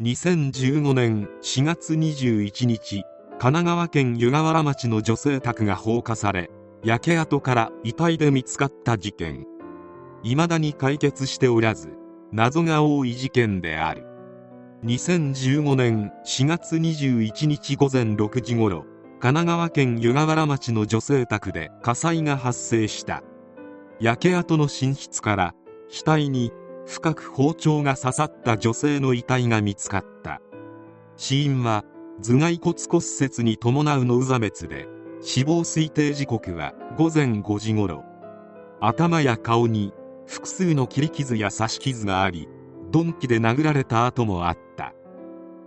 2015年4月21日神奈川県湯河原町の女性宅が放火され焼け跡から遺体で見つかった事件。未だに解決しておらず謎が多い事件である。2015年4月21日午前6時ごろ神奈川県湯河原町の女性宅で火災が発生した。焼け跡の寝室から額に深く包丁が刺さった女性の遺体が見つかった。死因は頭蓋骨骨折に伴う脳挫滅で死亡推定時刻は午前5時ごろ頭や顔に複数の切り傷や刺し傷があり鈍器で殴られた跡もあった。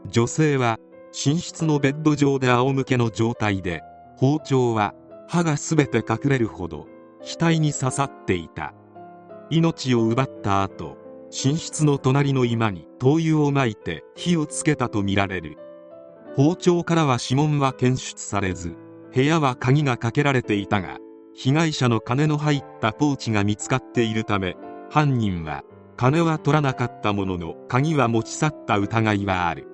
女性は寝室のベッド上で仰向けの状態で包丁は歯が全て隠れるほど額に刺さっていた。命を奪った後寝室の隣の居間に灯油をまいて火をつけたとみられる。包丁からは指紋は検出されず部屋は鍵がかけられていたが被害者の金の入ったポーチが見つかっているため犯人は金は取らなかったものの鍵は持ち去った疑いはある。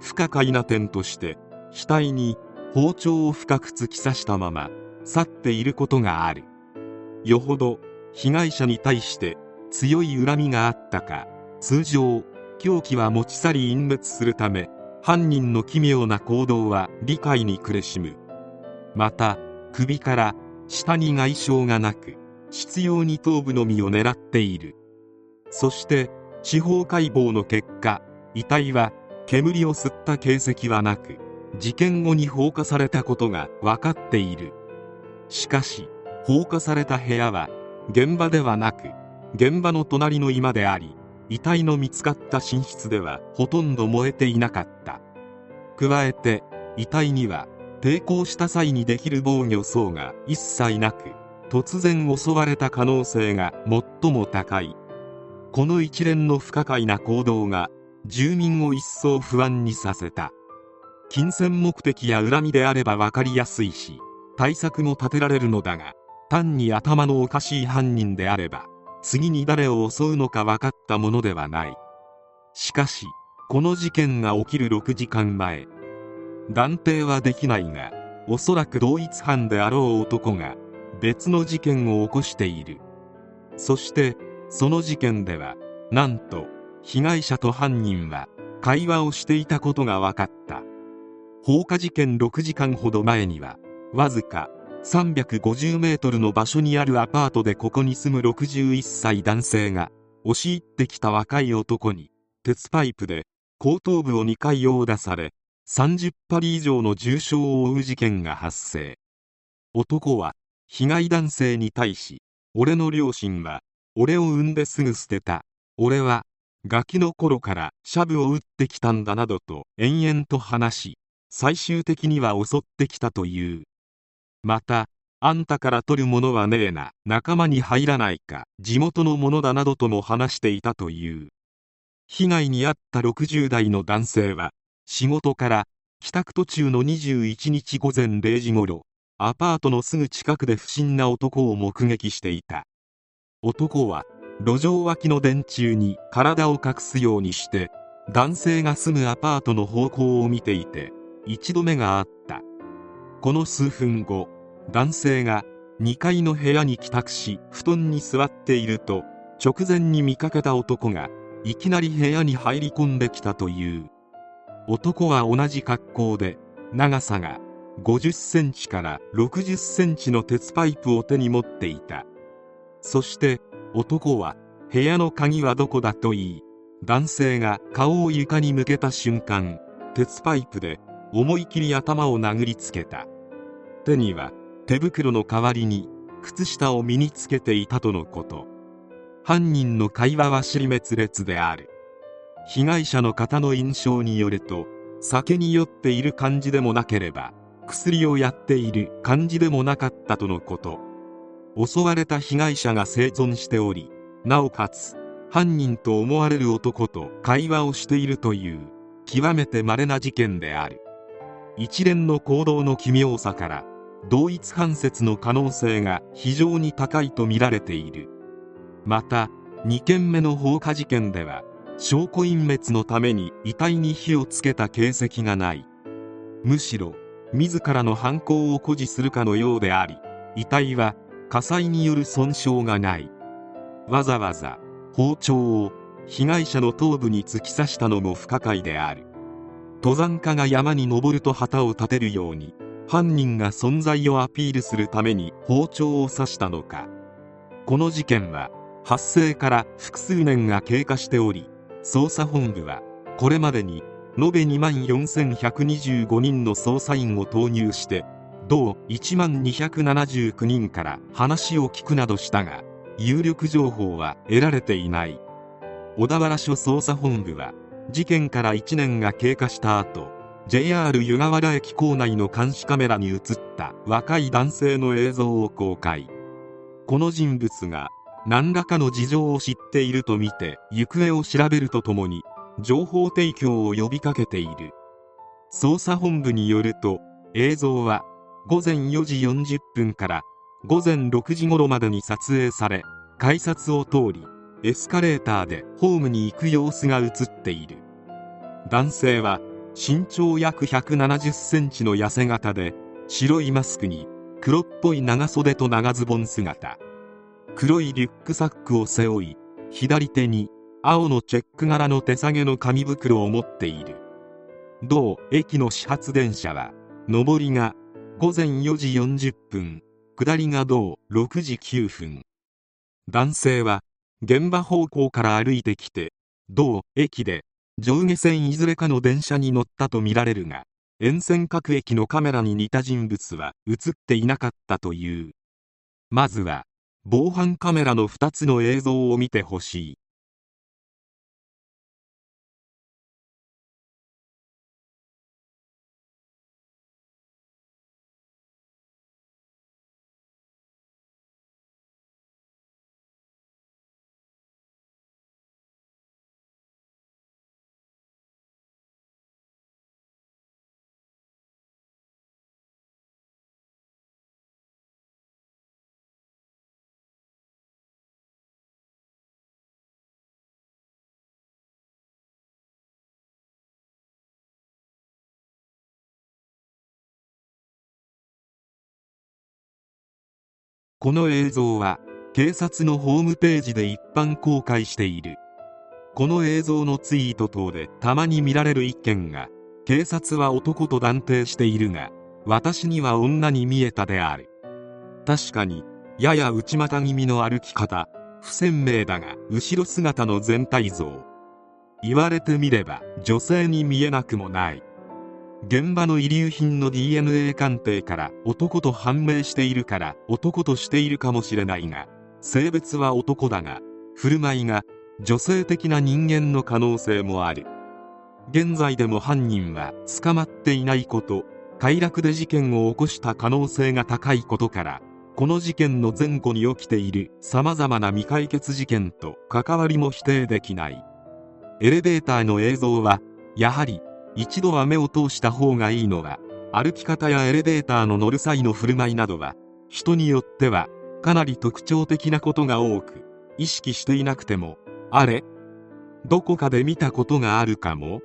不可解な点として額に包丁を深く突き刺したまま去っていることがある。よほど被害者に対して強い恨みがあったか。通常凶器は持ち去り隠滅するため犯人の奇妙な行動は理解に苦しむ。また首から下に外傷がなく執拗に頭部のみを狙っている。そして司法解剖の結果遺体は煙を吸った形跡はなく事件後に放火されたことが分かっている。しかし放火された部屋は現場ではなく現場の隣の居間であり遺体の見つかった寝室ではほとんど燃えていなかった。加えて遺体には抵抗した際にできる防御層が一切なく突然襲われた可能性が最も高い。この一連の不可解な行動が住民を一層不安にさせた。金銭目的や恨みであれば分かりやすいし対策も立てられるのだが単に頭のおかしい犯人であれば次に誰を襲うのか分かったものではない。しかしこの事件が起きる6時間前断定はできないがおそらく同一犯であろう男が別の事件を起こしている。そしてその事件ではなんと被害者と犯人は会話をしていたことが分かった。放火事件6時間ほど前にはわずか350メートルの場所にあるアパートでここに住む61歳男性が押し入ってきた若い男に鉄パイプで後頭部を2回殴打され30針以上の重傷を負う事件が発生。男は被害男性に対し俺の両親は俺を産んですぐ捨てた。俺はガキの頃からシャブを打ってきたんだなどと延々と話し最終的には襲ってきたという。またあんたから取るものはねえな。仲間に入らないか。地元のものだなどとも話していたという。被害に遭った60代の男性は仕事から帰宅途中の21日午前0時ごろアパートのすぐ近くで不審な男を目撃していた。男は路上脇の電柱に体を隠すようにして男性が住むアパートの方向を見ていて一度目があった。この数分後男性が2階の部屋に帰宅し布団に座っていると直前に見かけた男がいきなり部屋に入り込んできたという。男は同じ格好で長さが50センチから60センチの鉄パイプを手に持っていた。そして男は部屋の鍵はどこだと言い男性が顔を床に向けた瞬間鉄パイプで思い切り頭を殴りつけた。手には手袋の代わりに靴下を身につけていたとのこと。犯人の会話は尻滅裂である。被害者の方の印象によると酒に酔っている感じでもなければ薬をやっている感じでもなかったとのこと。襲われた被害者が生存しておりなおかつ犯人と思われる男と会話をしているという極めて稀な事件である。一連の行動の奇妙さから同一犯説の可能性が非常に高いとみられている。また2件目の放火事件では証拠隠滅のために遺体に火をつけた形跡がない。むしろ自らの犯行を誇示するかのようであり遺体は火災による損傷がない。わざわざ包丁を被害者の頭部に突き刺したのも不可解である。登山家が山に登ると旗を立てるように犯人が存在をアピールするために包丁を刺したのか。この事件は発生から複数年が経過しており捜査本部はこれまでに延べ2万4125人の捜査員を投入して同1万279人から話を聞くなどしたが有力情報は得られていない。小田原署捜査本部は事件から1年が経過した後 JR 湯河原駅構内の監視カメラに映った若い男性の映像を公開。この人物が何らかの事情を知っているとみて行方を調べるとともに情報提供を呼びかけている。捜査本部によると映像は午前4時40分から午前6時頃までに撮影され改札を通りエスカレーターでホームに行く様子が映っている。男性は身長約170センチの痩せ型で白いマスクに黒っぽい長袖と長ズボン姿。黒いリュックサックを背負い左手に青のチェック柄の手提げの紙袋を持っている。同駅の始発電車は上りが午前4時40分下りが同6時9分。男性は現場方向から歩いてきて同駅で上下線いずれかの電車に乗ったとみられるが沿線各駅のカメラに似た人物は映っていなかったという。まずは防犯カメラの2つの映像を見てほしい。この映像は警察のホームページで一般公開している。この映像のツイート等でたまに見られる一件が警察は男と断定しているが私には女に見えたである。確かにやや内股気味の歩き方不鮮明だが後ろ姿の全体像。言われてみれば女性に見えなくもない。現場の遺留品の DNA 鑑定から男と判明しているから男としているかもしれないが性別は男だが振る舞いが女性的な人間の可能性もある。現在でも犯人は捕まっていないこと快楽で事件を起こした可能性が高いことからこの事件の前後に起きている様々な未解決事件と関わりも否定できない。エレベーターの映像はやはり一度は目を通した方がいいのは歩き方やエレベーターの乗る際の振る舞いなどは人によってはかなり特徴的なことが多く意識していなくてもあれどこかで見たことがあるかも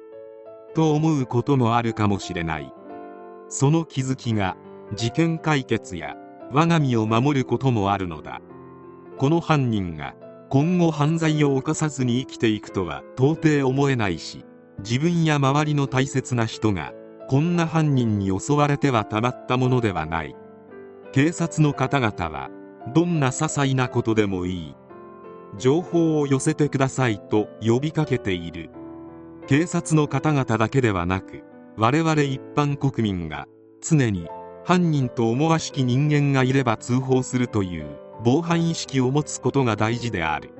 と思うこともあるかもしれない。その気づきが事件解決や我が身を守ることもあるのだ。この犯人が今後犯罪を犯さずに生きていくとは到底思えないし自分や周りの大切な人がこんな犯人に襲われてはたまったものではない。警察の方々はどんな些細なことでもいい。情報を寄せてくださいと呼びかけている。警察の方々だけではなく我々一般国民が常に犯人と思わしき人間がいれば通報するという防犯意識を持つことが大事である。